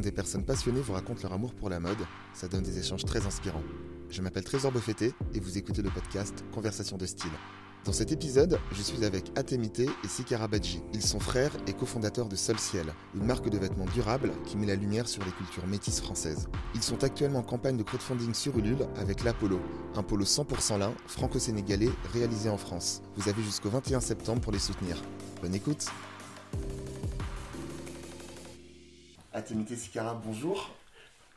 des personnes passionnées vous racontent leur amour pour la mode, ça donne des échanges très inspirants. Je m'appelle Trésor Beaufetté et vous écoutez le podcast Conversation de style. Dans cet épisode, je suis avec Atemite et Sikara Badji. Ils sont frères et cofondateurs de Sol Ciel, une marque de vêtements durables qui met la lumière sur les cultures métisses françaises. Ils sont actuellement en campagne de crowdfunding sur Ulule avec l'Apollo, un polo 100% lin, franco-sénégalais, réalisé en France. Vous avez jusqu'au 21 septembre pour les soutenir. Bonne écoute Atemite Sikara, bonjour.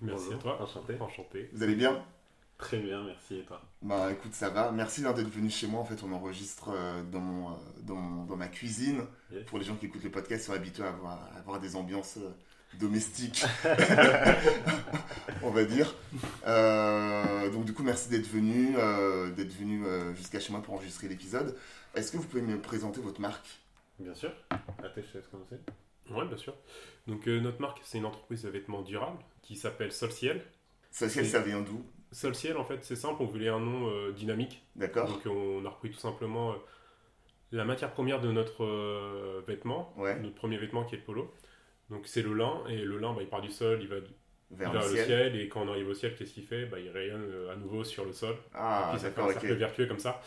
Merci Bonjour, à toi. enchanté. Enchanté. Vous allez bien? Très bien, merci et toi? Bah écoute, ça va. Merci hein, d'être venu chez moi. En fait, on enregistre euh, dans, mon, euh, dans, mon- dans ma cuisine. Yes. Pour les gens qui écoutent le podcast, ils sont habitués à avoir, à avoir des ambiances euh, domestiques, on va dire. Euh, donc du coup, merci d'être venu, euh, d'être venu euh, jusqu'à chez moi pour enregistrer l'épisode. Est-ce que vous pouvez me présenter votre marque? Bien sûr. Attends, je te laisse commencer. Ouais, bien sûr. Donc, euh, notre marque, c'est une entreprise de vêtements durables qui s'appelle Sol Ciel. Social, Et- ça vient d'où? Sol Ciel, en fait, c'est simple, on voulait un nom euh, dynamique. D'accord Donc, on a repris tout simplement euh, la matière première de notre vêtement, Ouais, notre premier vêtement qui est le polo. Donc, c'est le lin, et le lin, bah, il part du sol, il va vers, vers le ciel. ciel, et quand on arrive au ciel, qu'est-ce qu'il fait? Bah, Il rayonne à nouveau sur le sol. Ah, d'accord, un cercle vertueux comme ça.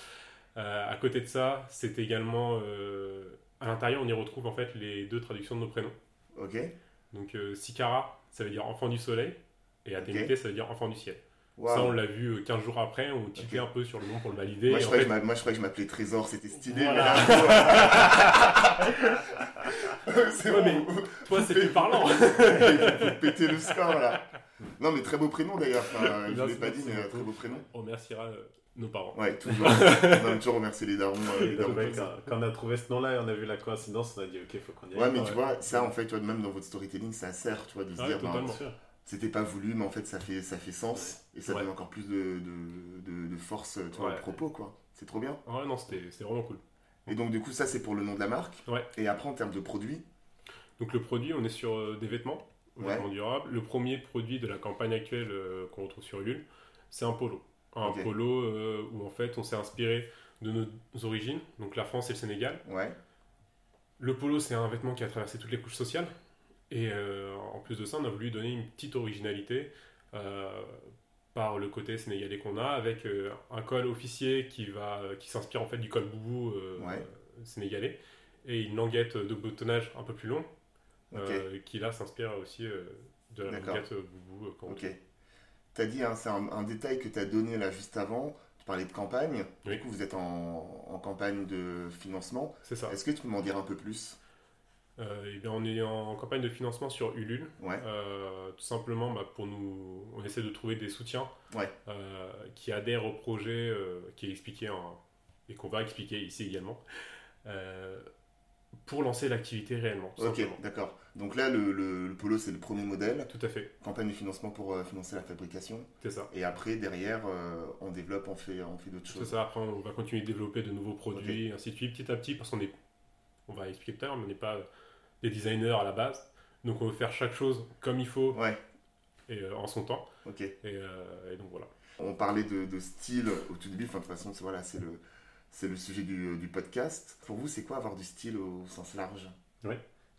À côté de ça, c'est également à l'intérieur, on y retrouve en fait les deux traductions de nos prénoms. Ok. Donc euh, Sikara, ça veut dire enfant du soleil, et Atémité, Ok. ça veut dire enfant du ciel. Ça, on l'a vu euh, 15 jours après, on tiltait Ok. un peu sur le nom pour le valider. Moi, je croyais fait, que je m'a- moi, je croyais que je m'appelais Trésor, c'était stylé. Voilà. mais là, c'est Ouais, bon. mais toi, c'est plus parlant. Faut péter le score là. Non, mais très beau prénom d'ailleurs. Enfin, je ne l'ai pas dit, mais euh, très beau prénom. On remerciera euh, nos parents. Ouais, toujours. on aime toujours remercier les darons. euh, les darons quand, quand on a trouvé ce nom-là et on a vu la coïncidence, on a dit ok, faut qu'on y aille. Ouais, mais Ouais. tu vois, ça en fait, tu vois, même dans votre storytelling, ça sert, tu vois, de se Ouais, dire, ben, c'était pas voulu, mais en fait, ça fait, ça fait sens. Et ça Ouais. donne encore plus de, de, de, de force, tu vois, Ouais. au propos, quoi. C'est trop bien. Ouais, non, c'était c'était vraiment cool. Et donc, du coup, ça, c'est pour le nom de la marque. Ouais. Et après, en termes de produits, Donc le produit, on est sur euh, des vêtements, Ouais. vêtements durables. Le premier produit de la campagne actuelle euh, qu'on retrouve sur Ulule, c'est un polo. Un polo euh, où en fait on s'est inspiré de nos origines, donc la France et le Sénégal. ouais. Le polo, c'est un vêtement qui a traversé toutes les couches sociales. Et euh, en plus de ça, on a voulu donner une petite originalité euh, par le côté sénégalais qu'on a, avec un col officier qui, va, qui s'inspire en fait du col boubou Ouais. sénégalais, et une languette de boutonnage un peu plus long, qui là s'inspire aussi de la languette boubou. Retrouve. T'as dit, hein, c'est un, un détail que tu as donné là juste avant. Tu parlais de campagne. Oui. Du coup, vous êtes en, en campagne de financement. C'est ça. Est-ce que tu peux m'en dire un peu plus? Euh, eh bien, on est en campagne de financement sur Ulule. Ouais. Euh, tout simplement bah, pour nous, on essaie de trouver des soutiens Ouais. euh, qui adhèrent au projet qui est expliqué en- et qu'on va expliquer ici également pour lancer l'activité réellement. Ok, d'accord. Donc là, le, le- le polo, c'est le premier modèle. Tout à fait, Campagne de financement pour euh, financer la fabrication. c'est ça. Et après, derrière, euh, on développe, on fait, on fait d'autres C'est choses. ça. Après, on va continuer de développer de nouveaux produits, ainsi de suite, petit à petit, parce qu'on est, on va expliquer tout à l'heure, mais on n'est pas des designers à la base. Donc, on veut faire chaque chose comme il faut Ouais, et euh, en son temps. ok. Et, et donc voilà. On parlait de, de style au tout début. Enfin, de toute façon, c'est voilà, c'est le, c'est le sujet du, du podcast. Pour vous, c'est quoi avoir du style au sens large?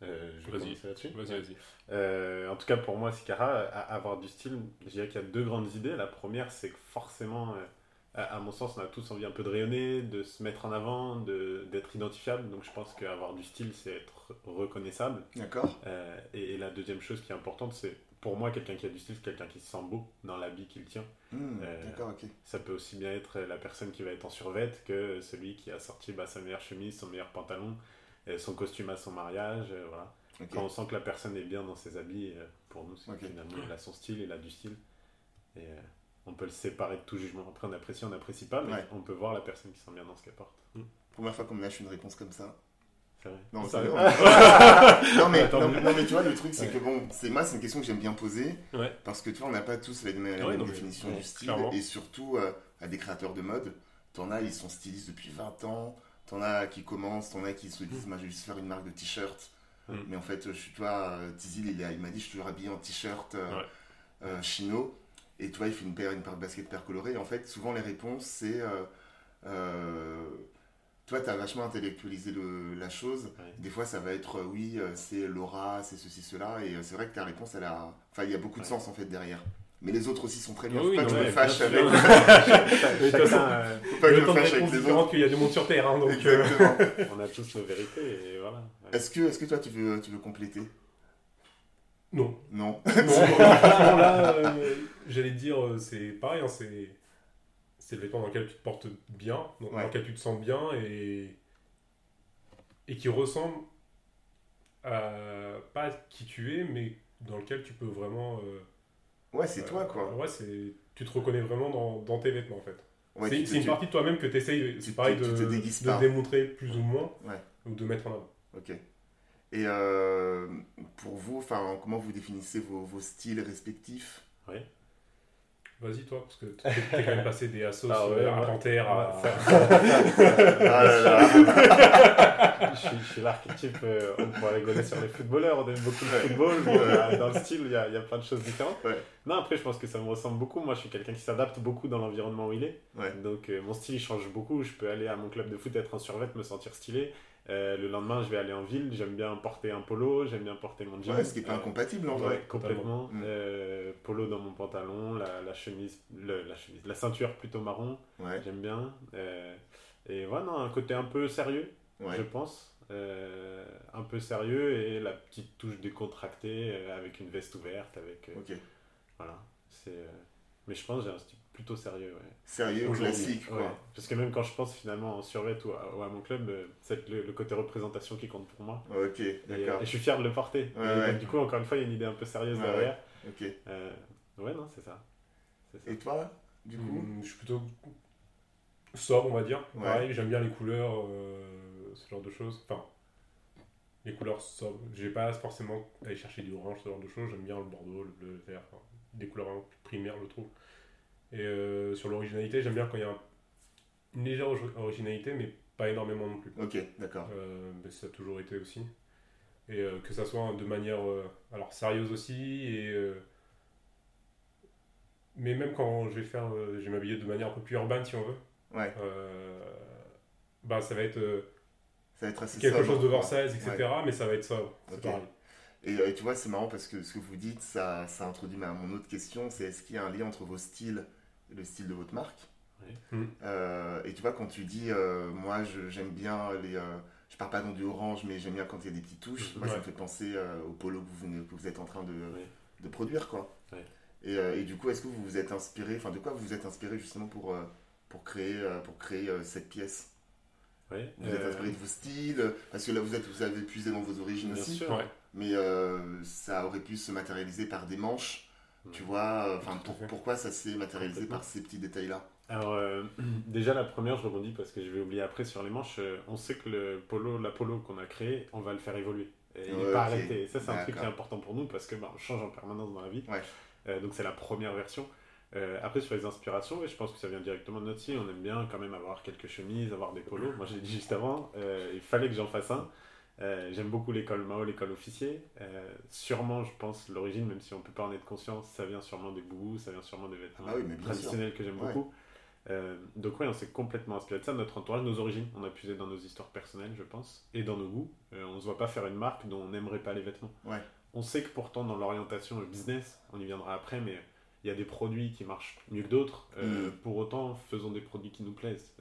Euh, je vais Vas-y. commencer là-dessus. Vas-y, vas-y. Euh, en tout cas, pour moi, Sikara, avoir du style, je dirais qu'il y a deux grandes idées. La première, c'est que forcément, euh, à, à mon sens, on a tous envie un peu de rayonner, de se mettre en avant, de- d'être identifiable. Donc je pense qu'avoir du style, c'est être reconnaissable. D'accord Euh, et, et la deuxième chose qui est importante, c'est pour moi, quelqu'un qui a du style, c'est quelqu'un qui se sent beau dans l'habit qu'il tient. Hmm, Euh, D'accord, ok. Ça peut aussi bien être la personne qui va être en survêt que celui qui a sorti bah, sa meilleure chemise, son meilleur pantalon, euh, son costume à son mariage. euh, voilà. Quand on sent que la personne est bien dans ses habits, euh, pour nous, c'est Ok. que finalement, il a son style, il a du style. Et on peut le séparer de tout jugement. Après, on apprécie, on n'apprécie pas, mais Ouais. on peut voir la personne qui sent bien dans ce qu'elle porte. Première fois qu'on me lâche une réponse comme ça. Non, c'est- va. non, mais, Attends, non, mais- non, mais tu vois, le truc, c'est Ouais. que bon, c'est moi, c'est une question que j'aime bien poser. Ouais. Parce que tu vois, on n'a pas tous la même, Ouais, mais- définition du style. clairement. Et surtout, euh, à des créateurs de mode, t'en as, ils sont stylistes depuis 20 ans. T'en as qui commencent, t'en as qui se disent, moi, je vais juste faire une marque de t-shirt. Mm. Mais en fait, je suis, tu vois, euh, Tizil, il, m'a dit, je suis toujours habillé en t-shirt euh, euh, chino. Et tu vois, il fait une paire, une paire de baskets paire colorée. Et en fait, souvent, les réponses, c'est. euh, toi, tu as vachement intellectualisé le, la chose. Ouais. Des fois, ça va être, euh, oui, euh, c'est Laura, c'est ceci, cela. Et euh, c'est vrai que ta réponse, elle a. Enfin, il y a beaucoup de Ouais. sens en fait derrière. Mais les autres aussi sont très bien. Oui, Faut pas non, que je me fâche avec. Faut pas Il y que a je me fâche avec les autres. qu'il y a du monde sur Terre. hein, donc, euh, Exactement. on a tous nos vérités et voilà. Ouais. Est-ce que, est-ce que toi, tu veux, tu veux compléter? Non. Non. Non, là, euh, j'allais te dire, c'est pareil, hein, c'est c'est le vêtement dans lequel tu te portes bien, dans, dans Ouais. lequel tu te sens bien et, et qui ressemble à pas à qui tu es, mais dans lequel tu peux vraiment. euh, Ouais, c'est euh, toi, quoi. Ouais, c'est tu te reconnais vraiment dans, dans tes vêtements en fait. Ouais, c'est une tu- partie de toi-même que tu essayes, tu c'est pareil, tu de, de démontrer plus ou moins Ouais. ou de mettre en avant. Ok. Et euh, pour vous, enfin, comment vous définissez vos, vos styles respectifs? Vas-y toi, parce que t'es t'es quand même passé des Asos Ah ouais, euh, à. Panthère à. Ah là là. je suis, suis l'archétype, euh, on pourrait rigoler sur les footballeurs, on aime beaucoup le football, mais euh, dans le style, il y a, il y a plein de choses différentes. Ouais. Non, après, je pense que ça me ressemble beaucoup. Moi, je suis quelqu'un qui s'adapte beaucoup dans l'environnement où il est. Ouais. Donc, euh, mon style, il change beaucoup. Je peux aller à mon club de foot, être en survêt, me sentir stylé. Euh, le lendemain, je vais aller en ville. J'aime bien porter un polo, j'aime bien porter mon jean. Ouais, ce qui est pas incompatible en Ouais, vrai. complètement. Mm. Euh, polo dans mon pantalon, la, la chemise, le- la chemise, la ceinture plutôt marron, Ouais, j'aime bien. Euh, et voilà, non, un côté un peu sérieux, je pense. Un peu sérieux et la petite touche décontractée avec une veste ouverte, avec Ok. voilà. C'est. Mais je pense que j'ai un style plutôt sérieux, ouais. Sérieux, classique, quoi. Ouais. Parce que même quand je pense finalement en survêt ou à, ou à mon club, euh, c'est le, le côté représentation qui compte pour moi. Ok, Et, euh, d'accord. et je suis fier de le porter. Ouais, Et ouais. donc, du coup, encore une fois, il y a une idée un peu sérieuse Ouais, derrière. Ok. Euh, ouais, non, c'est ça. Et toi, du coup Hmm, je suis plutôt sobre, on va dire. Ouais. Pareil, j'aime bien les couleurs, euh, ce genre de choses. Enfin, les couleurs sobres. Je vais pas forcément aller chercher du orange, ce genre de choses. J'aime bien le bordeaux, le bleu, le vert. enfin, des couleurs primaires, je trouve. Et euh, sur l'originalité, j'aime bien quand il y a un- une légère ori- originalité, mais pas énormément non plus. Ok, d'accord. Euh, mais ça a toujours été aussi. Et euh, que ça soit de manière alors sérieuse aussi. Et, mais même quand je vais faire, je vais m'habiller de manière un peu plus urbaine si on veut. Ouais, bah, ça va être ça va être assez quelque sobre, chose de. Versailles, etc. Mais ça va être ça. C'est pareil. Et, euh, tu vois, c'est marrant parce que ce que vous dites, ça, ça introduit ma, mon autre question, c'est est-ce qu'il y a un lien entre vos styles et le style de votre marque Ouais. Mm. Euh, Et tu vois, quand tu dis, euh, moi, je- j'aime bien les... euh, je pars pas dans du orange, mais j'aime bien quand il y a des petites touches. Moi, ça me fait penser euh, au polo que vous, venez- que vous êtes en train de, de produire, quoi. Et, euh, et du coup, est-ce que vous vous êtes inspiré, enfin, de quoi vous vous êtes inspiré justement pour, pour créer, pour créer euh, cette pièce? Vous êtes inspiré de vos styles? Parce que là, vous, êtes, vous avez puisé dans vos origines Bien aussi. sûr. Ouais. Mais euh, ça aurait pu se matérialiser par des manches, tu Ouais. vois. euh, Enfin, pour- pourquoi ça s'est matérialisé par ces petits détails-là? Alors, euh, déjà, la première, je rebondis parce que je vais oublier après sur les manches. euh, on sait que le polo, la polo qu'on a créé, on va le faire évoluer. Et il n'est Ouais, pas ok. arrêté. Et ça, c'est un truc qui est important pour nous parce que bah, on change en permanence dans la vie. Ouais. Euh, donc, c'est la première version. Euh, après, sur les inspirations, ouais, je pense que ça vient directement de notre style. On aime bien quand même avoir quelques chemises, avoir des polos. Moi, j'ai dit juste avant, euh, il fallait que j'en fasse un. Euh, J'aime beaucoup l'école Mao, l'école officier. Euh, sûrement, je pense, l'origine, même si on peut pas en être conscient, ça vient sûrement des boubous, ça vient sûrement des vêtements Ah bah oui, traditionnels que j'aime Ouais. beaucoup. Euh, donc oui, on s'est complètement inspiré de ça, notre entourage, nos origines. On a puisé dans nos histoires personnelles, je pense, et dans nos goûts. On ne se voit pas faire une marque dont on n'aimerait pas les vêtements. Ouais. On sait que pourtant, dans l'orientation business, on y viendra après, mais il y a des produits qui marchent mieux que d'autres. Mm. Pour autant, faisons des produits qui nous plaisent.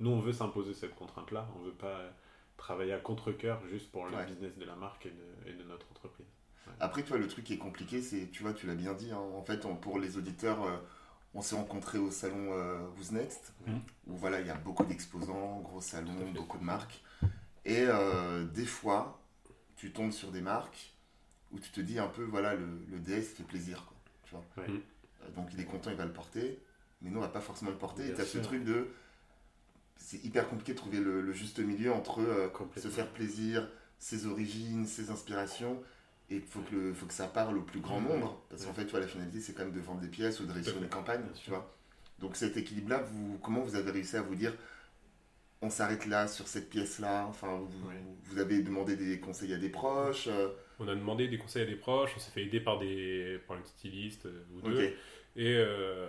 Nous, on veut s'imposer cette contrainte-là. On ne veut pas travailler à contre-coeur juste pour le Ouais. business de la marque et de, et de notre entreprise. Après, toi, le truc qui est compliqué, c'est, tu vois, tu l'as bien dit, hein, en fait, on- pour les auditeurs, euh, on s'est rencontrés au salon euh, Who's Next, Mhm. où voilà, il y a beaucoup d'exposants, gros salon, beaucoup de marques. Et euh, des fois, tu tombes sur des marques où tu te dis un peu, voilà, le, le DS fait plaisir, quoi, tu vois. Ouais. Euh, Donc il est content, il va le porter, mais nous, on va pas forcément le porter. et tu as ce truc de. C'est hyper compliqué de trouver le, le juste milieu entre euh, se faire plaisir, ses origines, ses inspirations, et il faut que, le- faut que ça parle au plus grand Mhm. nombre. Parce qu'en fait, toi, la finalité, c'est quand même de vendre des pièces ou de réussir une campagne, tu vois. Donc cet équilibre-là, vous, comment vous avez réussi à vous dire, on s'arrête là sur cette pièce-là? Enfin, vous, Ouais. vous avez demandé des conseils à des proches euh, On a demandé des conseils à des proches, on s'est fait aider par, des, par une styliste euh, ou deux. Et euh,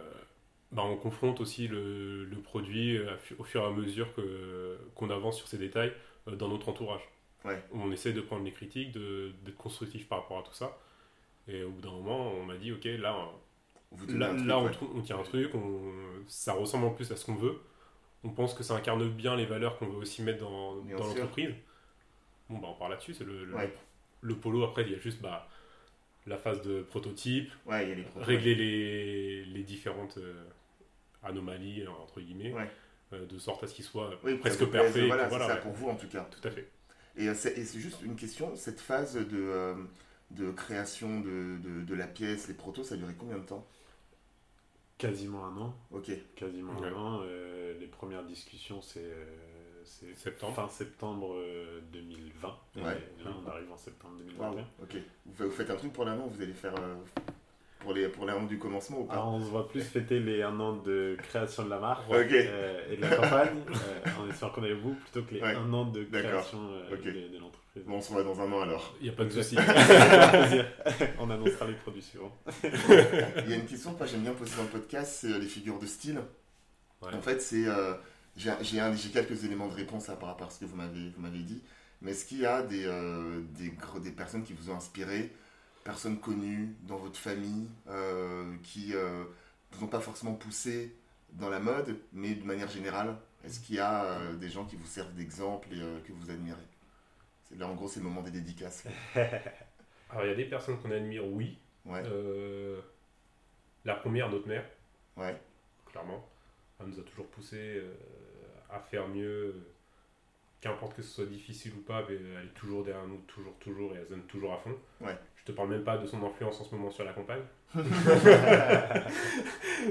bah, on confronte aussi le, le produit euh, au fur et à mesure que, qu'on avance sur ces détails euh, dans notre entourage. Ouais. On essaie de prendre les critiques, de, d'être constructif par rapport à tout ça. Et au bout d'un moment, on m'a dit, ok, là, Vous là, un truc, là, on, ouais. trou- on tient un truc, on, ça ressemble en plus à ce qu'on veut. On pense que ça incarne bien les valeurs qu'on veut aussi mettre dans, l'entreprise. Bon, bah, on part là-dessus. C'est le, le, Ouais. le polo, après, il y a juste bah, la phase de prototype, Ouais, il y a les protos. régler les, les différentes euh, anomalies, entre guillemets, Ouais. euh, de sorte à ce qu'il soit Oui, presque parfait. Voilà, voilà, c'est ça ouais. pour vous en tout cas. Tout à fait. Et euh, c'est et c'est juste une question, cette phase de, euh, de création de, de, de la pièce, les protos, ça a duré combien de temps? Quasiment un an. Ok, Quasiment Ouais. un an. Euh, les premières discussions, c'est Septembre. fin septembre euh, 2020. Et Ouais. là, on arrive en septembre 2021. waouh, ok. Vous, fa- vous faites un truc pour l'annonce, vous allez faire euh, pour les pour l'annonce du commencement ou pas Alors, on se voit plus fêter les un an de création de la marque euh, et de la campagne, euh, en espérant qu'on est au bout, plutôt que les Ouais. un an de création euh, de, de l'entreprise. Bon, on se voit dans un an alors. Il n'y a pas de souci. Avec plaisir. on annoncera les produits suivants. Il y a une question que j'aime bien poser dans le podcast, c'est euh, les figures de style. Ouais. En fait, c'est euh, j'ai j'ai un- j'ai quelques éléments de réponse là, par rapport à ce que vous m'avez vous m'avez dit. Mais est-ce qu'il y a des, euh, des, des personnes qui vous ont inspiré, personnes connues dans votre famille, euh, qui euh, vous ont pas forcément poussé dans la mode, mais de manière générale Est-ce qu'il y a euh, des gens qui vous servent d'exemple et que vous admirez? Là, en gros, c'est le moment des dédicaces. Alors, il y a des personnes qu'on admire, oui. Ouais, Euh, la première, notre mère, ouais, clairement. Elle nous a toujours poussé euh, à faire mieux. Qu'importe que ce soit difficile ou pas, mais elle est toujours derrière nous, toujours, toujours, et elle donne toujours à fond. Ouais. Je te parle même pas de son influence en ce moment sur la campagne.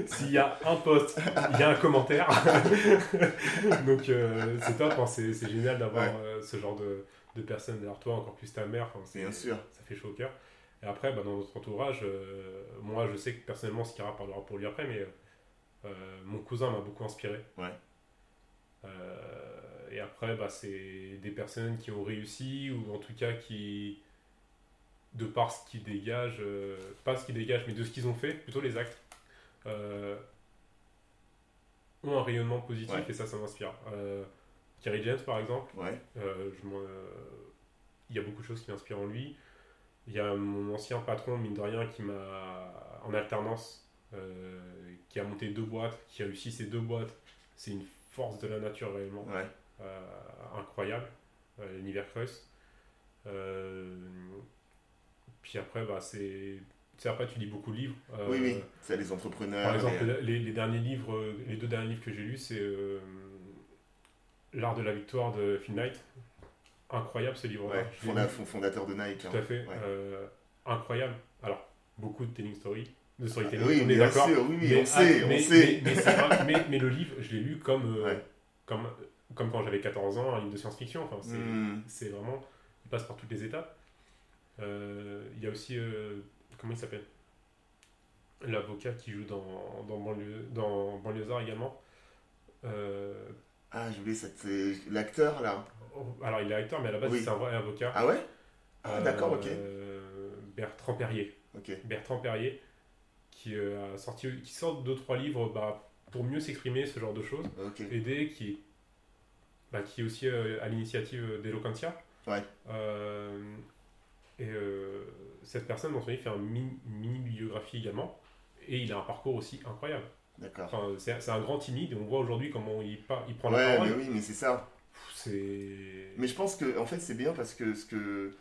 S'il y a un post, il y a un commentaire. Donc euh, c'est top, hein, c'est génial d'avoir Ouais. euh, ce genre de, de personnes derrière toi, encore plus ta mère. bien sûr. ça fait chaud au cœur. Et après, bah, dans notre entourage, euh, moi je sais que personnellement, Skira parlera pour lui après, mais mon cousin m'a beaucoup inspiré. Ouais. Et après, bah, c'est des personnes qui ont réussi, ou en tout cas qui, de par ce qu'ils dégagent, euh, pas ce qu'ils dégagent, mais de ce qu'ils ont fait, plutôt les actes, euh, ont un rayonnement positif, Ouais. et ça, ça m'inspire. Euh, Kerry James, par exemple, Ouais, euh, je il y a beaucoup de choses qui m'inspirent en lui. Il y a mon ancien patron, mine de rien, qui m'a, en alternance, qui a monté deux boîtes, qui a réussi ces deux boîtes. C'est une force de la nature réellement, ouais. incroyable, l'univers Creus. Euh, puis après, bah, c'est, tu sais, après tu lis beaucoup de livres. Euh, oui, oui, c'est les entrepreneurs. Par exemple, les- les, les derniers livres, euh, les deux derniers livres que j'ai lus, c'est euh, L'art de la victoire de Phil Knight. Incroyable ce livre-là. ouais, fonda- fondateur de Nike. Tout hein. à fait. Ouais. euh, incroyable. Alors, beaucoup de telling story, de Ah, storytelling, oui, on est d'accord. oui, Mais- on sait, ah, on mais, sait. Mais, le livre, je l'ai lu comme, euh, Ouais. comme, comme quand j'avais 14 ans, un livre de science-fiction. Enfin, c'est Hmm, c'est vraiment. Il passe par toutes les étapes. Euh, Il y a aussi. euh, comment il s'appelle? L'avocat qui joue dans, dans, banlieue, dans Banlieusard également. Euh, Ah, j'ai oublié, cette- l'acteur là. alors, il est acteur, mais à la base, Oui. c'est un vrai avocat. Ah ouais? Ah, d'accord, ok. Bertrand Perrier. Ok. Bertrand Perrier, qui, euh, a sorti, qui sort deux trois livres bah, pour mieux s'exprimer, ce genre de choses. Ok. Aider, qui, bah, qui est aussi euh, à l'initiative d'Eloquentia. Ouais. Euh, et euh, cette personne, dans son livre, fait un mini, une mini biographie également. Et il a un parcours aussi incroyable. D'accord. Enfin, c'est un grand timide et on voit aujourd'hui comment il, prend la Ouais, parole. mais oui, mais c'est ça. C'est. Mais je pense que en fait c'est bien parce que ce que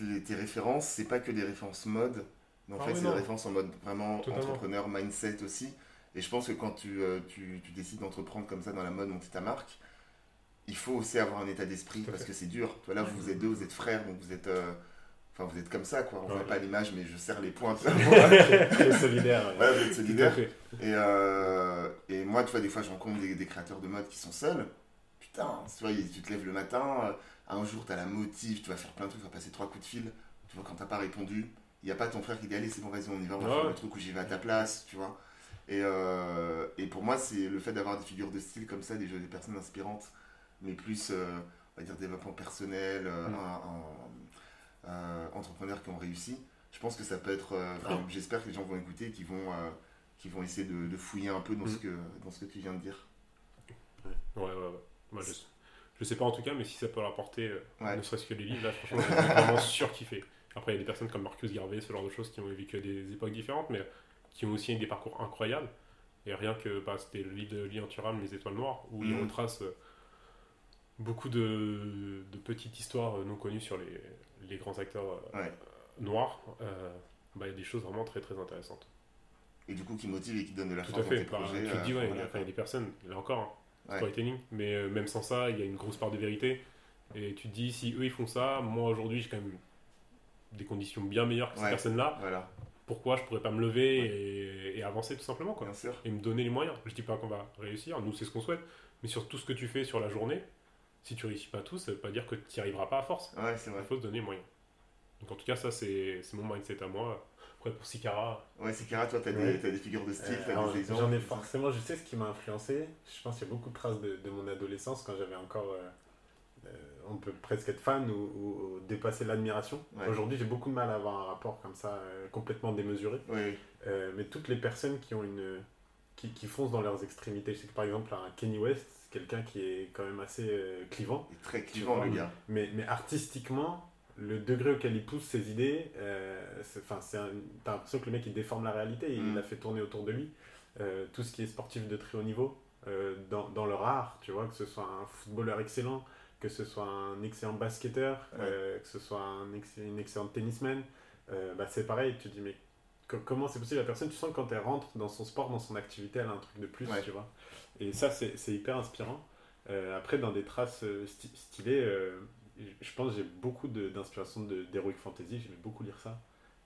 les- tes références, c'est pas que des références mode, mais en Ah fait c'est des références en mode vraiment Totalement. entrepreneur, mindset aussi. Et je pense que quand tu, euh, tu, tu décides d'entreprendre comme ça dans la mode, monter ta marque, il faut aussi avoir un état d'esprit parce que c'est dur. Tu vois, là, vous êtes deux, vous êtes frères, donc vous êtes, euh, enfin, vous êtes comme ça, quoi. On Ouais. voit pas l'image, mais je serre les points. Le solidaire. voilà, vous êtes fait. Et, euh, et moi, tu vois, des fois, je rencontre des, des créateurs de mode qui sont seuls. Putain, tu vois, tu te lèves le matin, euh, un jour, tu as la motive, tu vas faire plein de trucs, tu vas passer trois coups de fil. Tu vois, quand t'as pas répondu, il n'y a pas ton frère qui dit Allez, c'est bon, vas-y, on y va, on va Ouais. faire le truc où j'y vais à ta place, tu vois. Et, euh, et pour moi, c'est le fait d'avoir des figures de style comme ça, des, des personnes inspirantes, mais plus, euh, on va dire, développement personnel, euh, Mm. un- un- entrepreneurs qui ont réussi. Je pense que ça peut être. euh, J'espère que les gens vont écouter et qui vont, qui vont essayer de, de fouiller un peu dans, Mm. ce que, dans ce que tu viens de dire. Ouais, ouais, ouais. Moi, je, je sais pas en tout cas, mais si ça peut leur apporter, Ouais. ne serait-ce que les livres, là, franchement, j'ai vraiment surkiffé. Après, il y a des personnes comme Marcus Garvey, ce genre de choses qui ont vécu à des époques différentes, mais qui ont aussi des parcours incroyables. Et rien que, bah, c'était le livre de Lian Thuram, Les Étoiles Noires, où il Mhm. retrace beaucoup de, de petites histoires euh, non connues sur les, les grands acteurs euh, Ouais. noirs. Euh, bah, il y a des choses vraiment très très intéressantes. Et du coup, qui motive et qui donne de la Tout force à dans fait. tes Bah, projets. tu te dis, ouais, il y a- voilà, il y a des personnes, là encore, hein, storytelling, mais même sans ça, il y a une grosse part de vérité. Et tu te dis, si eux ils font ça, moi aujourd'hui j'ai quand même des conditions bien meilleures que ces Ouais. personnes-là, Voilà, pourquoi je pourrais pas me lever et, et avancer tout simplement quoi bien sûr. Et me donner les moyens. Je dis pas qu'on va réussir, nous c'est ce qu'on souhaite, mais sur tout ce que tu fais sur la journée, si tu réussis pas tout, ça veut pas dire que tu n'y arriveras pas à force. Ouais, c'est vrai. Il faut se donner les moyens. Donc en tout cas, ça c'est c'est mon mindset à moi. Après pour Sikara, Ouais, c'est Kara, toi, t'as Ouais. des, t'as des figures de style, Euh, t'as des exemples. J'en ai forcément, je sais ce qui m'a influencé. Je pense qu'il y a beaucoup de traces de, de mon adolescence quand j'avais encore. euh, euh, on peut presque être fan ou, ou- ou dépasser l'admiration. Ouais. Aujourd'hui, j'ai beaucoup de mal à avoir un rapport comme ça, euh, complètement démesuré. Oui, Euh, mais toutes les personnes qui ont une. Qui, qui foncent dans leurs extrémités. Je sais que par exemple, un Kenny West, quelqu'un qui est quand même assez euh, clivant. il est très clivant, le gars. Mais, mais artistiquement, le degré auquel il pousse ses idées, euh, t'as l'impression que le mec il déforme la réalité, il Mm. l'a fait tourner autour de lui. Euh, tout ce qui est sportif de très haut niveau, euh, dans, dans leur art, tu vois, que ce soit un footballeur excellent, que ce soit un excellent basketteur, que ce soit un ex- une excellente tennisman, bah, c'est pareil, tu te dis mais comment c'est possible la personne, tu sens que quand elle rentre dans son sport, dans son activité, elle a un truc de plus, Ouais. tu vois. Et ça c'est hyper inspirant. Euh, après, dans des traces euh, stylées, euh, je pense que j'ai beaucoup d'inspiration de- d'Heroic Fantasy, j'aimais beaucoup lire ça.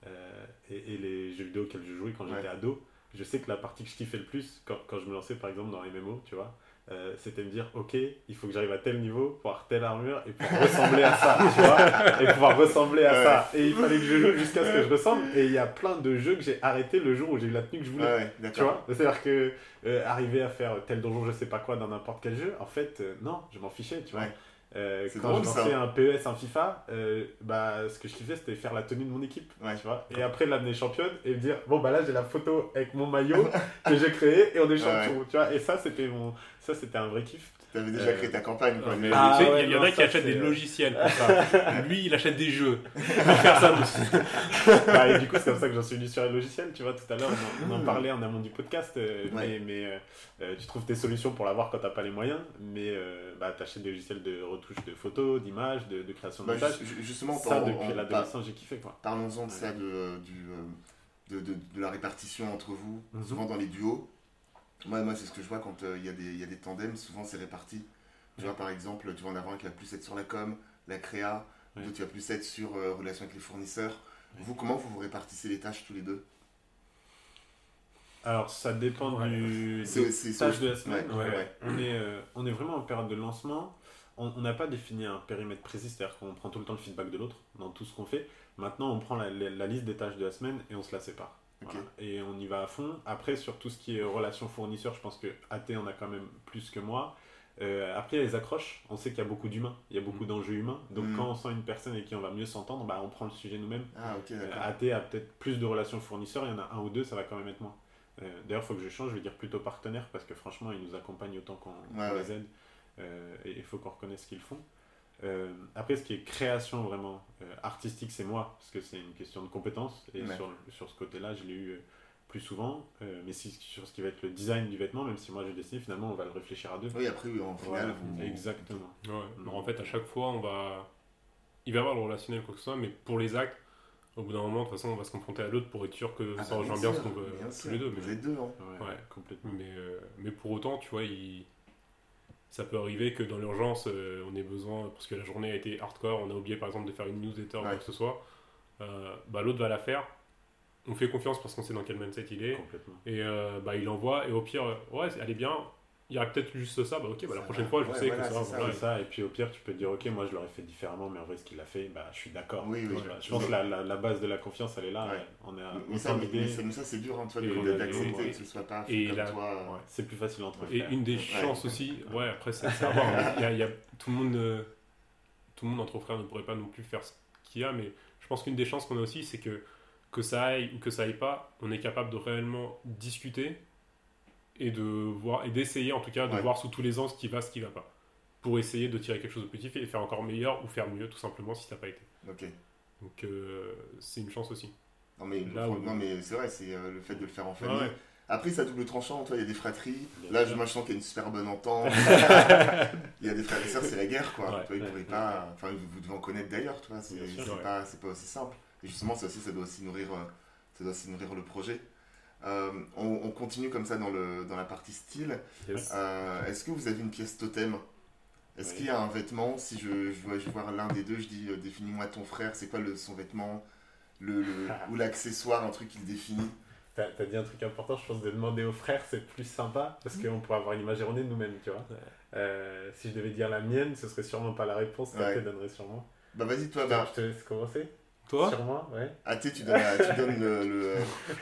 Euh, et, et les jeux vidéo auxquels je jouais quand Ouais. j'étais ado, je sais que la partie que je kiffais le plus, quand, quand je me lançais par exemple dans MMO, tu vois, euh, c'était me dire, ok, il faut que j'arrive à tel niveau pour avoir telle armure et pour ressembler à ça, tu vois, et pouvoir ressembler à Ouais. ça. Et il fallait que je joue jusqu'à ce que je ressemble. Et il y a plein de jeux que j'ai arrêté le jour où j'ai eu la tenue que je voulais. Ouais, Tu vois C'est-à-dire que euh, arriver à faire tel donjon, je sais pas quoi, dans n'importe quel jeu, en fait, euh, non, je m'en fichais, tu vois. Euh, quand drôle, je ça. un PES, un FIFA, euh, bah, ce que je kiffais, c'était faire la tenue de mon équipe, Ouais. tu vois. Et après, l'amener championne et me dire, bon, bah là, j'ai la photo avec mon maillot que j'ai créé et on est champion, tu vois. Et ça, c'était mon... ça, c'était un vrai kiff. T'avais déjà Euh, créé ta campagne, quoi. Non, mais Ah tu sais, ouais, il y en non, a qui achètent des logiciels pour ça. Lui, il achète des jeux. Pour faire ça aussi. Bah, et du coup, c'est comme ça que j'en suis venu sur les logiciels, tu vois. Tout à l'heure, on, en- on en Mm. parlait en amont du podcast, euh, Ouais. mais, mais euh, euh, tu trouves tes solutions pour l'avoir quand t'as pas les moyens, mais euh, bah, t'achètes des logiciels de retouche de photos, d'images, de, de création de Bah, montage. ju- ju- justement, Ça, en- depuis en- l'adolescence, j'ai kiffé, quoi. Parlons-en de ça, de, du, euh, de, de- de la répartition entre vous, Mhm. souvent dans les duos. Moi, moi c'est ce que je vois quand euh, il y, a des- il y a des tandems, souvent c'est réparti. Tu vois, par exemple, tu vas en avoir un qui va plus être sur la com, la créa, Ouais. d'autres qui va plus être sur euh, relation avec les fournisseurs. Ouais. Vous, comment vous vous répartissez les tâches tous les deux? Alors, ça dépend Ouais. du C'est- des tâches de la semaine. ouais, ouais, ouais. On, est, euh, on est vraiment en période de lancement. On n'a pas défini un périmètre précis, c'est-à-dire qu'on prend tout le temps le feedback de l'autre dans tout ce qu'on fait. Maintenant, on prend la, la- la liste des tâches de la semaine et on se la sépare. Voilà. Et on y va à fond. Après, sur tout ce qui est relation fournisseur, je pense que AT en a quand même plus que moi. Euh, après, il y a les accroches. On sait qu'il y a beaucoup d'humains, il y a beaucoup Mm. d'enjeux humains. Donc, Mm. quand on sent une personne avec qui on va mieux s'entendre, bah, on prend le sujet nous-mêmes. Ah, Euh. AT a peut-être plus de relations fournisseurs, il y en a un ou deux, ça va quand même être moins. Euh, D'ailleurs, il faut que je change, je vais dire plutôt partenaire, parce que franchement, ils nous accompagnent autant qu'on Ouais, les aide. Et il faut qu'on reconnaisse ce qu'ils font. Euh, après, ce qui est création vraiment euh, artistique, c'est moi, parce que c'est une question de compétence. Et Ouais. sur, sur ce côté-là, je l'ai eu euh, plus souvent. Euh, mais si, sur ce qui va être le design du vêtement, même si moi j'ai décidé, finalement, on va le réfléchir à deux. Oui, après, oui, en Voilà, final, vous... exactement. Ouais. Alors, en fait, à chaque fois, on va. Il va y avoir le relationnel, quoi que ce soit, mais pour les actes, au bout d'un moment, de toute façon, on va se confronter à l'autre pour être sûr que Ah, ça bah, rejoint bien ce qu'on veut tous les deux. Mais, êtes deux, hein. Ouais, Ouais. complètement. mais, euh, mais pour autant, tu vois, il- ça peut arriver que dans l'urgence, euh, on ait besoin, parce que la journée a été hardcore, on a oublié par exemple de faire une newsletter ou quoi que ce soit, euh, bah, l'autre va la faire. On fait confiance parce qu'on sait dans quel mindset il est. Et euh, bah, il envoie, et au pire, ouais, elle est bien. Il y aurait peut-être juste ça, bah ok, bah, la Ça prochaine va. fois, je Ouais, sais voilà, que ça, ça, voilà. C'est ça, et puis au pire, tu peux te dire, ok, moi je l'aurais fait différemment, mais en vrai, ce qu'il a fait, bah, je suis d'accord. Oui, oui. Je pense que la, la, la base de la confiance, elle est là. Ouais. ouais. On est à Mais ça, mais- mais ça, c'est dur, hein, toi, Et de- on a- d'accepter et- que ce soit pas et comme la- toi. Ouais, c'est plus facile entre Et une des Ouais. chances aussi, ouais, après, c'est à hein. Y a- tout, le monde, euh, tout le monde entre frères ne pourrait pas non plus faire ce qu'il y a, mais je pense qu'une des chances qu'on a aussi, c'est que que ça aille ou que ça aille pas, on est capable de réellement discuter et de voir et d'essayer en tout cas de Ouais. voir sous tous les angles ce qui va, ce qui va pas, pour essayer de tirer quelque chose de positif et faire encore meilleur ou faire mieux tout simplement si ça n'a pas été. Ok. Donc euh, c'est une chance aussi. Non mais, Là où- non, mais c'est vrai, c'est euh, le fait de le faire en famille. Ouais, ouais. Après, ça double tranchant, toi, il y a des fratries. Bien Là, je, sens qu'il y a une super bonne entente. il y a des frères et sœurs, c'est la guerre, quoi. Ouais, Toi, ils ouais, pourraient ouais. pas. Enfin, vous, vous devez en connaître d'ailleurs, tu vois. C'est pas, c'est pas aussi simple. Et justement, ça aussi, ça doit aussi nourrir, euh, ça doit aussi nourrir le projet. Euh, on, on continue comme ça dans, le, dans la partie style. Yes. Euh, Est-ce que vous avez une pièce totem? Est-ce Oui. qu'il y a un vêtement? Si je, je dois je l'un des deux, je dis euh, définis-moi ton frère, c'est quoi le, son vêtement? Le, le- Ou l'accessoire, un truc qui le définit? T'as dit un truc important, je pense, de demander aux frères, c'est plus sympa, parce qu'on pourrait avoir une image erronée de nous-mêmes, tu vois. Si je devais dire la mienne, ce serait sûrement pas la réponse, Ouais. tu donnerais sûrement. Bah vas-y, toi, bah, Je te laisse commencer Toi Sur moi, ouais. Ah, tu sais, tu donnes, la, tu donnes le, le-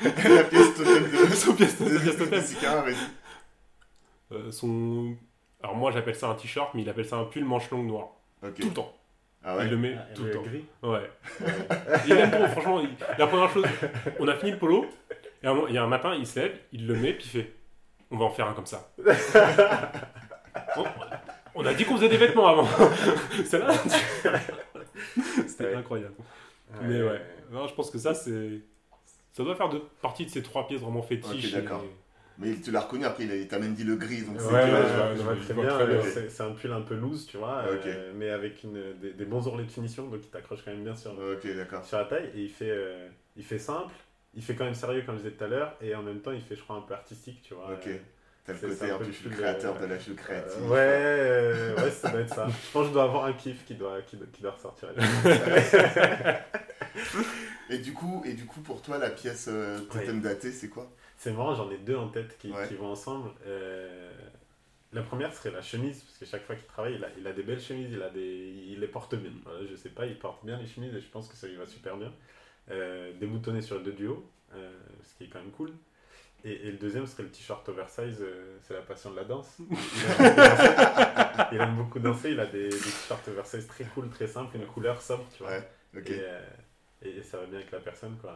la pièce totem de Son pièce de- pièce de totem. Vas-y. Euh, son... Alors moi j'appelle ça un t-shirt, mais il appelle ça un pull manche longue noir. Ok. Tout le temps. Ah Il ouais le met Ah, tout le temps. gris. Ouais. il aime trop, franchement. il- La première chose, on a fini le polo, et un, il y a un matin, il se lève, il le met, puis il fait On va en faire un comme ça. on, on a dit qu'on faisait des vêtements avant. C'est là. C'était Ouais. incroyable. Mais ouais. Non, je pense que ça, c'est. Ça doit faire de partie de ces trois pièces vraiment fétiches. Ok, d'accord. et- Mais tu l'as reconnu, après, il t'a même dit le gris, donc Ouais, c'est ouais, très euh, c'est- un pull un peu loose, tu vois, euh, mais avec une, des, des bons ourlets de finition, donc il t'accroche quand même bien sur, sur la taille. Et il fait, euh, il fait simple, il fait quand même sérieux, comme je disais tout à l'heure, et en même temps, il fait, je crois, un peu artistique, tu vois. Ok. euh, T'as le C'est- côté un peu le je suis le style, créateur euh, de la jeu créative. Euh, ouais, euh, ouais, ça doit être ça. Je pense que je dois avoir un kiff qui doit, qui, doit- qui doit ressortir. Et du coup, et du coup, pour toi, la pièce euh, totem datée, c'est quoi? C'est marrant, j'en ai deux en tête qui, Ouais. qui vont ensemble. Euh, la première serait la chemise, parce que chaque fois qu'il travaille, il a, il a des belles chemises, il, a des, il les porte bien. Voilà, je sais pas, il porte bien les chemises et je pense que ça lui va super bien. Euh, démoutonné sur le deux du haut, euh, ce qui est quand même cool. Et, et le deuxième serait le t-shirt oversize, euh, c'est la passion de la danse. Il aime, beaucoup danser. Il aime beaucoup danser, il a des, des t-shirts oversize très cool, très simples, une couleur sobre, tu vois. Ouais, ok. Et, euh, et ça va bien avec la personne, quoi.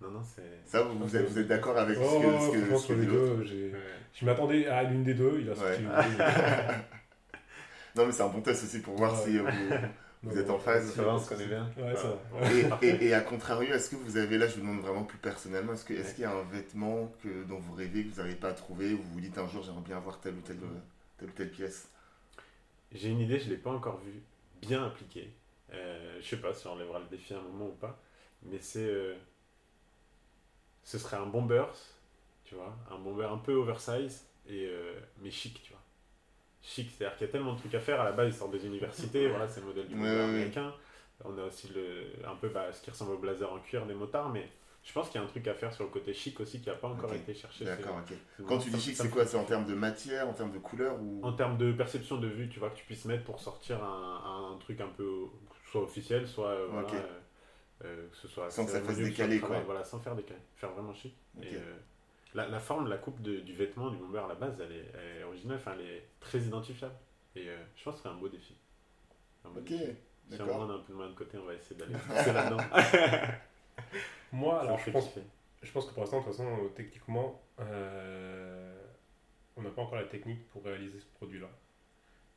Non, non, c'est. Ça, vous, vous êtes, d'accord avec Oh, ce que, ce que, ce que sur les deux, Ouais. je m'attendais à l'une des deux. Il a Ouais. sorti une Non, mais c'est un bon test aussi pour voir Ouais. si euh, vous, vous êtes en phase. Ça va, on se connaît bien. Ça. Et, et, et à contrario, est-ce que vous avez, là je vous demande vraiment plus personnellement, est-ce que- est-ce qu'il y a un vêtement que, dont vous rêvez, que vous n'arrivez pas à trouver, ou vous vous dites un jour j'aimerais bien avoir telle ou telle, telle ou telle pièce? J'ai une idée, je ne l'ai pas encore vue bien appliquée. Euh, je sais pas si on enlèvera le défi à un moment ou pas. Mais c'est. euh, ce serait un bomber, tu vois. Un bomber un peu oversize, et, euh, mais chic, tu vois. Chic, c'est-à-dire qu'il y a tellement de trucs à faire. À la base, ils sortent des universités, voilà, c'est le modèle du bomber américain. On a aussi le, un peu bah, ce qui ressemble au blazer en cuir des motards, mais je pense qu'il y a un truc à faire sur le côté chic aussi qui n'a pas encore été cherché. D'accord, ok. C'est- Quand tu dis chic, c'est quoi? C'est en termes de matière, en termes de couleur ou... En termes de perception de vue, tu vois, que tu puisses mettre pour sortir un, un truc un peu soit officiel, soit euh, voilà, euh, euh, que ce soit Sans que ça fasse travail, quoi. Voilà, sans faire décaler, faire vraiment chic. Et, euh, la, la forme, la coupe de- du vêtement du bomber à la base, elle est, elle est originale, enfin, elle est très identifiable. Et euh, je pense que c'est un beau défi. Un beau Ok, défi. Si on a un peu de main de côté, on va essayer d'aller là-dedans. Moi, alors je pense, je pense que pour l'instant, de toute façon, techniquement, euh, on n'a pas encore la technique pour réaliser ce produit-là.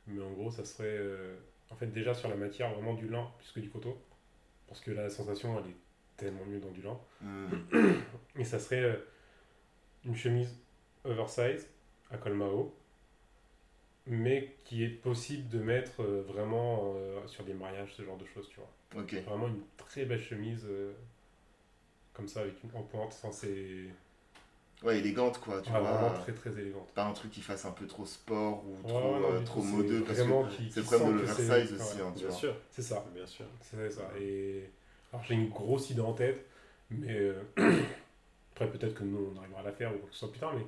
Mais en gros, ça serait euh, en fait déjà sur la matière vraiment du lin plus que du coton. Parce que la sensation, elle est tellement mieux dans du lin. Hmm, Et ça serait euh, une chemise oversize à col Mao, mais qui est possible de mettre euh, vraiment euh, sur des mariages, ce genre de choses, tu vois. Vraiment une très belle chemise comme ça avec une en pointe. Enfin, c'est ouais, élégante quoi, tu vois. vraiment très très élégante. Pas un truc qui fasse un peu trop sport ou Ouais, trop, non, euh, trop modeux, parce que c'est le problème de l'oversize aussi, ouais, hein, tu Bien vois. sûr, C'est ça. bien sûr. C'est ça. Et alors j'ai une grosse idée en tête, mais euh, après peut-être que nous on arrivera à la faire ou quoi que ce soit plus tard, mais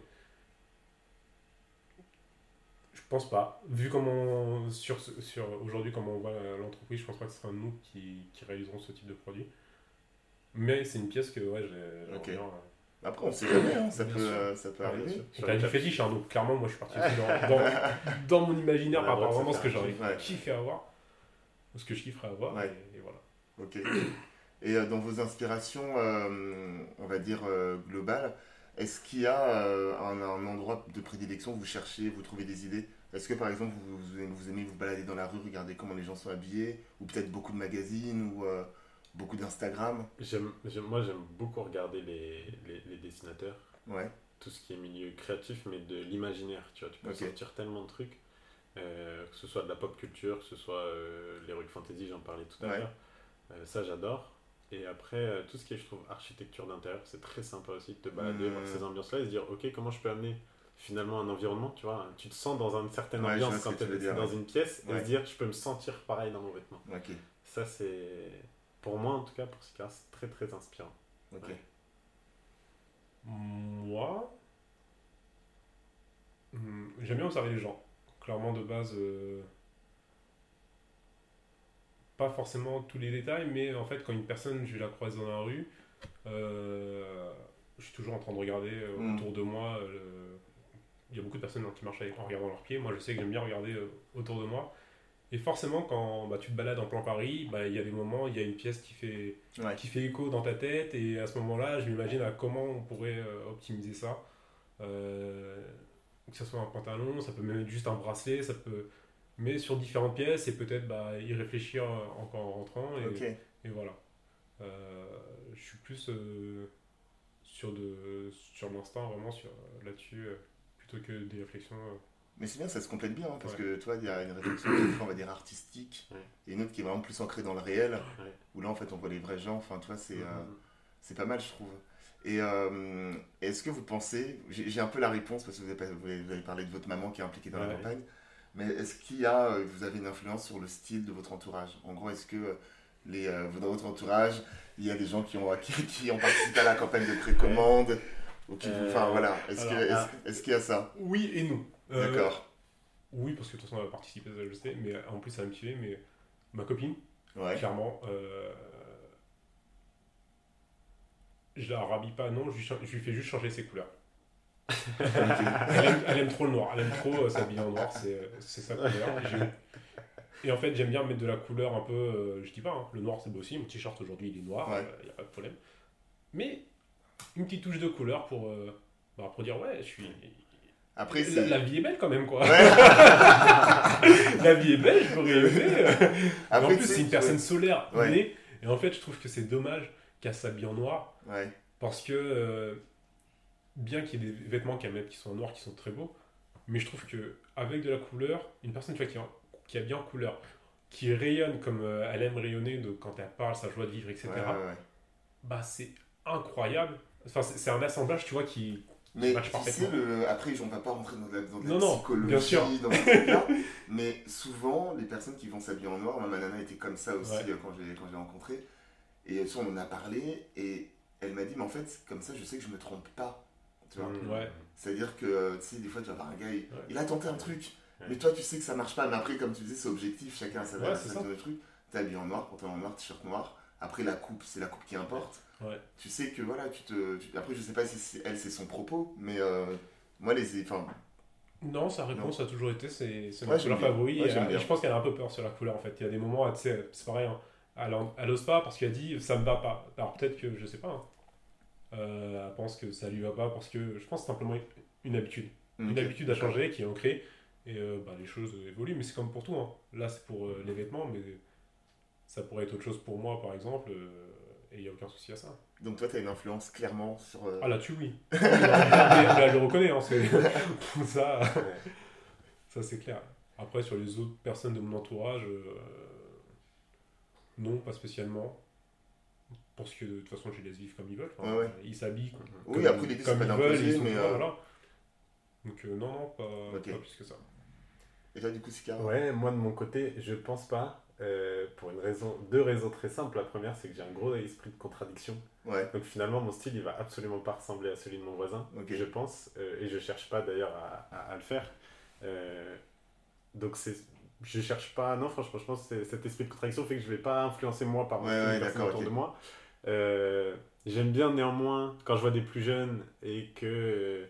je pense pas. Vu comment sur, sur aujourd'hui comment on voit l'entreprise, je pense pas que ce sera nous qui, qui réaliserons ce type de produit. Mais c'est une pièce que ouais, j'ai- j'aimerais Ok. bien. euh, Après, on sait jamais, hein, ça, peut, euh, ça peut Ouais, bien arriver. Sur t'as du fétiche, hein, donc clairement, moi je suis parti aussi dans, dans, dans mon imaginaire par droit rapport à vraiment ce que j'aurais ouais. kiffé avoir, ou ce que je kifferais avoir, Ouais. et, et voilà. Ok. Et euh, dans vos inspirations, euh, on va dire euh, globales, est-ce qu'il y a euh, un, un endroit de prédilection où vous cherchez, vous trouvez des idées? Est-ce que par exemple vous, vous aimez- vous aimez vous balader dans la rue, regarder comment les gens sont habillés, ou peut-être beaucoup de magazines, ou euh, beaucoup d'Instagram J'aime, moi, j'aime beaucoup regarder les, les, les dessinateurs, Ouais, tout ce qui est milieu créatif, mais de l'imaginaire. Tu vois, tu peux Ok. sortir tellement de trucs, euh, que ce soit de la pop culture, que ce soit euh, l'heroic fantasy, j'en parlais tout à Ouais. l'heure. Euh, ça, j'adore. Et après, euh, tout ce qui est, je trouve, architecture d'intérieur, c'est très sympa aussi de te balader, Mhm. voir ces ambiances-là et se dire, ok, comment je peux amener finalement un environnement, tu vois, tu te sens dans une certaine Ouais, ambiance ce quand tu es dire, dans ouais. une pièce et se dire, je peux me sentir pareil dans mon vêtement. ok, Ça, c'est, pour moi en tout cas, pour Sika, c'est très très inspirant. ok. Ouais. Moi, hmm, j'aime bien observer les gens. Clairement, de base, euh, pas forcément tous les détails, mais en fait, quand une personne, je la croise dans la rue, euh, je suis toujours en train de regarder euh, Mm. autour de moi. il y a beaucoup de personnes hein, qui marchent avec, en regardant leurs pieds. Moi, je sais que j'aime bien regarder euh, autour de moi. Et forcément, quand bah, tu te balades en plan Paris, bah, il y a des moments, il y a une pièce qui fait Ouais, qui fait écho dans ta tête. Et à ce moment-là je m'imagine à comment on pourrait euh, optimiser ça. Euh, que ce soit un pantalon ça peut même être juste un bracelet ça peut mais sur différentes pièces et peut-être bah, y réfléchir euh, encore en rentrant et, voilà. Euh, je suis plus sur de sur l'instinct vraiment sur là-dessus plutôt que des réflexions. Mais c'est bien, ça se complète bien, hein, parce Ouais. que toi, il y a une réflexion, on va dire artistique, Ouais. et une autre qui est vraiment plus ancrée dans le réel, Ouais. où là, en fait, on voit les vrais gens, enfin, tu vois, c'est... euh, Mhm. C'est pas mal, je trouve. Et euh, est-ce que vous pensez, j'ai un peu la réponse parce que vous avez, vous parlé de votre maman qui est impliquée dans la campagne, mais est-ce qu'il y a, euh, vous avez une influence sur le style de votre entourage? En gros, est-ce que les, dans votre entourage, il y a des gens qui ont, qui, qui ont participé à la campagne de précommande ou qui, vous- Euh, Enfin voilà, est-ce ah. qu'il y a ça? Oui et non D'accord. oui parce que de toute façon elle a participé ça je sais mais en plus ça m'a motivé mais ma copine Ouais. Clairement, euh, je la rhabille pas, non, je lui, cha- je lui fais juste changer ses couleurs. Elle aime, elle aime trop le noir, elle aime trop euh, s'habiller en noir, c'est euh, sa couleur. Et en fait, j'aime bien mettre de la couleur un peu, euh, je dis pas, hein, le noir c'est beau aussi, mon t-shirt aujourd'hui il est noir, il Ouais. n'y a pas de problème. Mais une petite touche de couleur pour, euh, bah, pour dire ouais, je suis. Après, La, vie est belle quand même quoi. Ouais. la vie est belle, je peux rêver. Après, en plus, c'est une personne solaire Ouais. innée. Et en fait, je trouve que c'est dommage qu'elle s'habille en noir. Ouais. Parce que, euh, bien qu'il y ait des vêtements qu'elle met qui sont en noir, qui sont très beaux, mais je trouve que avec de la couleur, une personne tu vois, qui, est bien en couleur, qui rayonne comme euh, elle aime rayonner quand elle parle, sa joie de vivre, etc., bah c'est incroyable. Enfin, c'est c'est un assemblage, tu vois, qui. Mais match tu sais, le... après, on va pas rentrer dans la, dans la Non, non, psychologie, bien sûr. dans ce truc-là, mais souvent, les personnes qui vont s'habiller en noir, moi, ma nana était comme ça aussi Ouais. euh, quand j'ai quand j'ai rencontré, et on en a parlé, et elle m'a dit, mais en fait, comme ça, je sais que je me trompe pas, tu vois. Ouais. C'est-à-dire que, tu sais, des fois, tu vas voir un gars, il, Ouais. il a tenté un truc, Ouais. mais toi, tu sais que ça marche pas, mais après, comme tu disais, c'est objectif, chacun a sa sa de truc, t'es habillé en noir, pantalon noir, t-shirt noir, après, la coupe, c'est la coupe qui importe. Ouais. Tu sais que, voilà, tu te... tu- Après, je sais pas si c'est- elle, c'est son propos, mais euh, moi, les... Enfin, Non, sa réponse a toujours été c'est c'est Ouais, ma j'aime couleur bien. favorite. Ouais, et, j'aime et bien. je pense qu'elle a un peu peur sur la couleur en fait. Il y a des moments, elle, tu sais, c'est pareil, hein, elle, en- elle ose pas parce qu'elle dit ça me va pas. Alors peut-être que je sais pas. hein. Euh, elle pense que ça lui va pas parce que je pense que c'est simplement une habitude. Une ok. habitude à changer qui est ancrée et euh, bah, les choses évoluent. Mais c'est comme pour tout. hein. Là, c'est pour euh, les vêtements, mais ça pourrait être autre chose pour moi par exemple. euh, et il n'y a aucun souci à ça. Donc toi, tu as une influence clairement sur... euh, Ah là-dessus, oui. mais elle le reconnaît. Hein, c'est- ça. Ça, c'est clair. Après, sur les autres personnes de mon entourage, euh, non, pas spécialement. Parce que de toute façon, je les laisse vivre comme ils veulent. Enfin, Ouais, ouais. Ils s'habillent comme, Oui, après, comme ils veulent. ils sont mais, euh, voilà. Donc, euh, non, non, pas, Ok. pas plus que ça. Et toi, du coup, Sika? Ouais, moi de mon côté, je pense pas. Euh, pour une raison, deux raisons très simples. La première, c'est que j'ai un gros esprit de contradiction. Ouais, Donc finalement, mon style, il va absolument pas ressembler à celui de mon voisin, je pense, euh, et je cherche pas d'ailleurs à, à- à le faire. Euh, donc c'est, je cherche pas. Non, franchement, je pense que cet esprit de contradiction fait que je vais pas influencer moi par Ouais, les ouais, autour de moi. J'aime bien néanmoins quand je vois des plus jeunes et que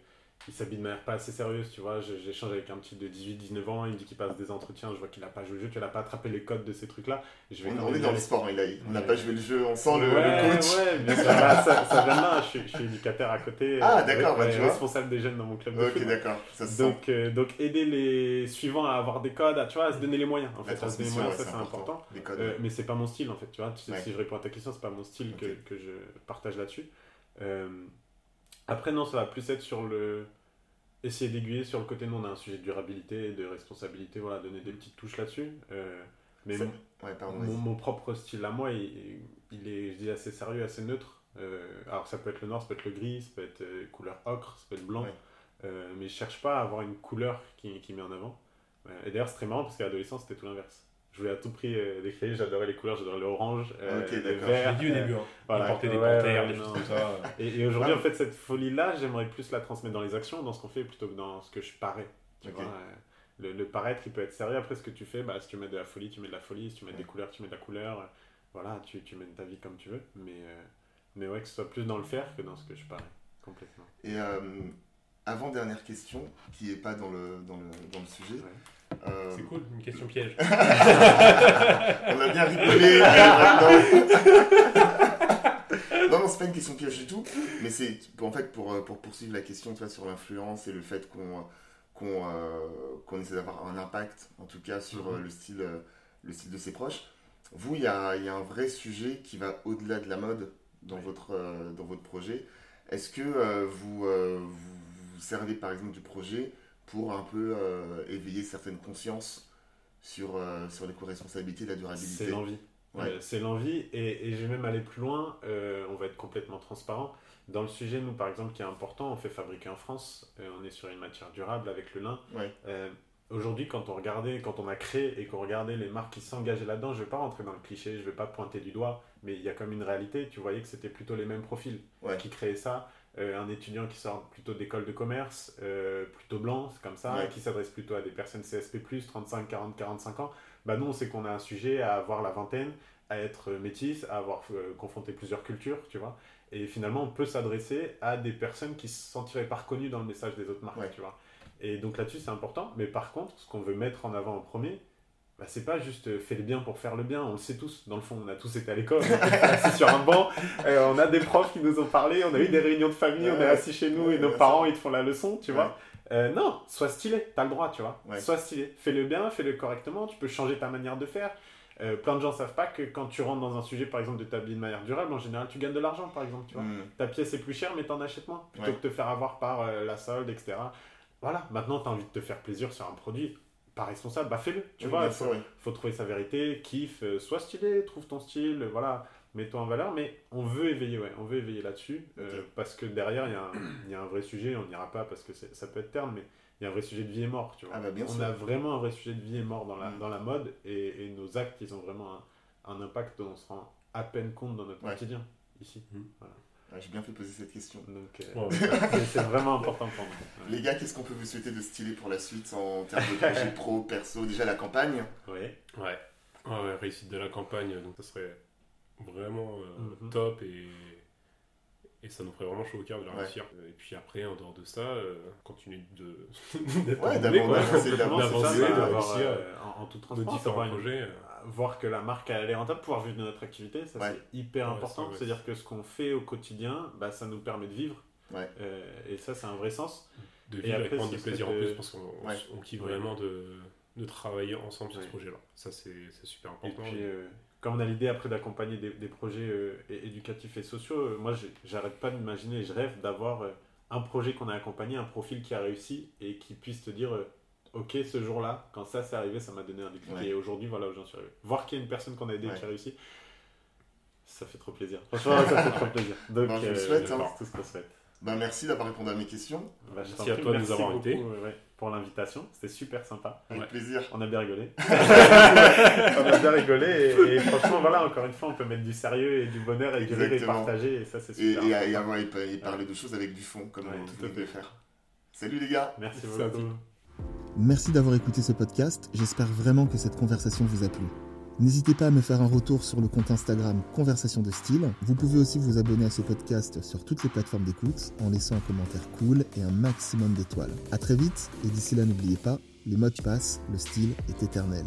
il s'habille de manière pas assez sérieuse, tu vois. J'échange avec un petit de 18-19 ans, il me dit qu'il passe des entretiens, je vois qu'il a pas joué le jeu, tu vois, il a pas attrapé les codes de ces trucs-là. Et Je vais On, est dans le aller. sport, il a- on n'a Ouais. pas joué le jeu, on sent le, le ouais, coach. ouais, sûr. Bah, ça, ça vient de là, je suis, je suis éducateur à côté. Ah, d'accord, bah, tu vois. responsable des jeunes dans mon club de Ok, d'accord, ça. Donc, euh, donc aider les suivants à avoir des codes, à, tu vois, à se donner les moyens. En La fait, à se donner les moyens, ça c'est important. Les codes. Euh, mais c'est pas mon style en fait, tu vois. Tu sais. Si je réponds à ta question, c'est pas mon style que, que je partage là-dessus. Euh, après, non, ça va plus être sur le. Essayer d'aiguiller sur le côté, nous on a un sujet de durabilité, de responsabilité, voilà, donner des petites touches là-dessus. Euh, mais mon, Ouais, pardon, mon, propre style à moi, il, il est, je dis, assez sérieux, assez neutre. Euh, alors ça peut être le noir, ça peut être le gris, ça peut être euh, couleur ocre, ça peut être blanc. Ouais. Mais je cherche pas à avoir une couleur qui, qui met en avant. Et d'ailleurs, c'est très marrant parce qu'à l'adolescence, c'était tout l'inverse. Je voulais à tout prix euh, décrire, j'adorais les couleurs, j'adorais l'orange, euh, Ok, le d'accord. J'ai vert. dit au euh, début, hein. voilà. portait des Ouais, panthères, des choses comme ça. Et, et aujourd'hui, Ah. en fait, cette folie-là, j'aimerais plus la transmettre dans les actions, dans ce qu'on fait, plutôt que dans ce que je parais. Tu vois, euh, le, le paraître, il peut être sérieux. Après, ce que tu fais, bah, si tu mets de la folie, tu mets de la folie. Si tu mets Ouais. des couleurs, tu mets de la couleur. Voilà, tu, tu mènes ta vie comme tu veux. Mais, euh, mais ouais, que ce soit plus dans le faire que dans ce que je parais. Complètement. Et euh, avant-dernière question, qui n'est pas dans le, dans le, dans le sujet. Ouais. Euh, C'est cool, une question piège. On a bien rigolé. non, non, c'est pas une question piège du tout, mais c'est en fait pour, euh, pour poursuivre la question tu vois, sur l'influence et le fait qu'on qu'on euh, qu'on essaie d'avoir un impact, en tout cas sur Mhm. le, style, le style de ses proches. Vous, il y a, il y a un vrai sujet qui va au-delà de la mode dans, Ouais. votre, euh, dans votre projet. Est-ce que vous, vous vous servez par exemple du projet pour un peu euh, éveiller certaines consciences sur, euh, sur l'éco-responsabilité et la durabilité C'est l'envie. Ouais. Euh, c'est l'envie. Et, et je vais même aller plus loin. on va être complètement transparent. Dans le sujet, nous, par exemple, qui est important, on fait fabriquer en France. on est sur une matière durable avec le lin. Ouais. Aujourd'hui, quand on regardait, quand on a créé et qu'on regardait les marques qui s'engageaient là-dedans, je ne vais pas rentrer dans le cliché, je ne vais pas pointer du doigt, mais il y a comme une réalité. Tu voyais que c'était plutôt les mêmes profils Ouais. qui créaient ça. Euh, un étudiant qui sort plutôt d'école de commerce, euh, plutôt blanc, c'est comme ça, Ouais. qui s'adresse plutôt à des personnes CSP+, 35, 40, 45 ans. Bah nous, on sait qu'on a un sujet à avoir la vingtaine, à être métisse, à avoir euh, confronté plusieurs cultures, tu vois. Et finalement, on peut s'adresser à des personnes qui se sentiraient pas reconnues dans le message des autres marques, Ouais. tu vois. Et donc là-dessus, c'est important. Mais par contre, ce qu'on veut mettre en avant en premier, bah, c'est pas juste euh, fais le bien pour faire le bien, on le sait tous, dans le fond, on a tous été à l'école, on est assis sur un banc, euh, on a des profs qui nous ont parlé, on a eu des réunions de famille, on est assis chez nous et nos parents ils te font la leçon, tu vois. Euh, non, sois stylé, t'as le droit, tu vois. Sois stylé, fais-le bien, fais-le correctement, tu peux changer ta manière de faire. Euh, plein de gens savent pas que quand tu rentres dans un sujet, par exemple, de t'habiller de manière durable, en général, tu gagnes de l'argent, par exemple, tu vois. Hmm. Ta pièce est plus chère, mais t'en achètes moins, plutôt Ouais. que de te faire avoir par euh, la solde, etc. Voilà, maintenant, t'as envie de te faire plaisir sur un produit, pas responsable, bah fais-le, tu Oui, vois. il faut, trouver sa vérité, kiffe, euh, sois stylé, trouve ton style, voilà, mets-toi en valeur, mais on veut éveiller, ouais, on veut éveiller là-dessus, euh, parce que derrière, il y, a un- il y a un vrai sujet, on n'ira pas parce que ça peut être terne, mais il y a un vrai sujet de vie et mort, tu vois. Ah bah, bien on sûr. a vraiment un vrai sujet de vie et mort dans la, Mm. dans la mode, et, et nos actes, ils ont vraiment un, un impact dont on se rend à peine compte dans notre Ouais. quotidien, ici. Mm. Voilà. Ah, J'ai bien fait poser cette question. Donc, euh, c'est- vraiment important pour nous. Ouais. Les gars, qu'est-ce qu'on peut vous souhaiter de stylé pour la suite en termes de projet pro, perso Déjà la campagne. Ouais. Ouais. Ouais, ouais, réussite de la campagne, donc ça serait vraiment euh, Mhm. top et, et ça nous ferait vraiment chaud au cœur de la Ouais. réussir. Et puis après, en dehors de ça, euh, continuer de Ouais, d'avancer, d'avancer, de réussir en, en toute nos différents projets. Euh. voir que la marque elle est rentable, pouvoir vivre de notre activité, ça Ouais. c'est hyper Ouais, important. ouais. C'est-à-dire que ce qu'on fait au quotidien, bah, ça nous permet de vivre. Ouais. Euh, et ça, c'est un vrai sens. de Et vivre et après, prendre du plaisir en plus parce qu'on on- Ouais. on kiffe Ouais. vraiment de, de travailler ensemble sur ce projet-là. Ça, c'est c'est super Et important. puis, euh, comme on a l'idée après d'accompagner des, des projets euh, éducatifs et sociaux, euh, moi, j'arrête pas d'imaginer, je rêve d'avoir euh, un projet qu'on a accompagné, un profil qui a réussi et qui puisse te dire. Ok, ce jour-là, quand ça s'est arrivé, ça m'a donné un déclic. Ouais. Et aujourd'hui, voilà où j'en suis arrivé. Voir qu'il y a une personne qu'on a aidé Ouais. qui a réussi, ça fait trop plaisir. Franchement, ça fait trop plaisir. Donc, Ben, je euh, souhaite, hein. c'est tout ce qu'on souhaite. Ben, merci d'avoir répondu à mes questions. Bah, je Merci à toi de nous avoir ouais, pour l'invitation. C'était super sympa. Avec Ouais. plaisir. On a bien rigolé. on a bien rigolé. Et, et franchement, voilà, encore une fois, on peut mettre du sérieux et du bonheur et du et partager. Et ça, c'est super. et, et et, pa- et parler de choses avec du fond, comme Ouais, on tout fait. le faire. Salut les gars Merci beaucoup. Merci d'avoir écouté ce podcast, j'espère vraiment que cette conversation vous a plu. N'hésitez pas à me faire un retour sur le compte Instagram Conversation de style. Vous pouvez aussi vous abonner à ce podcast sur toutes les plateformes d'écoute en laissant un commentaire cool et un maximum d'étoiles. A très vite et d'ici là n'oubliez pas, les modes passent, le style est éternel.